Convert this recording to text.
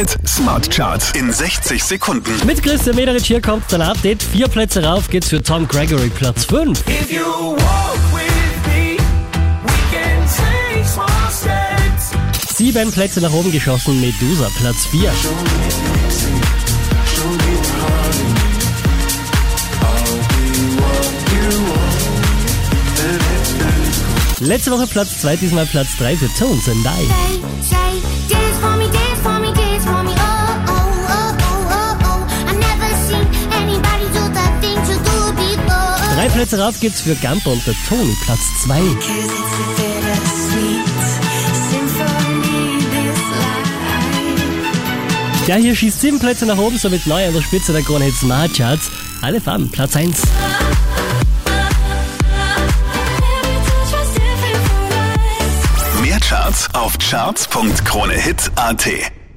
Hit Smart Charts in 60 Sekunden. Mit Christian Mederich hier kommt ein Update. Vier Plätze rauf geht's für Tom Gregory, Platz 5. If you walk with me, we can take small steps. Sieben Plätze nach oben geschossen, Medusa, Platz 4. Letzte Woche Platz 2, diesmal Platz 3 für Tones and I. Drei Plätze rauf geht's für Gump und der Tony, Platz 2. Cause it's a bittersweet symphony, this life. Der hier schießt sieben Plätze nach oben, somit neu an der Spitze der Krone Smart Charts. Alle Farben, Platz 1. Every touch was different for us. Mehr Charts auf charts.kronehit.at.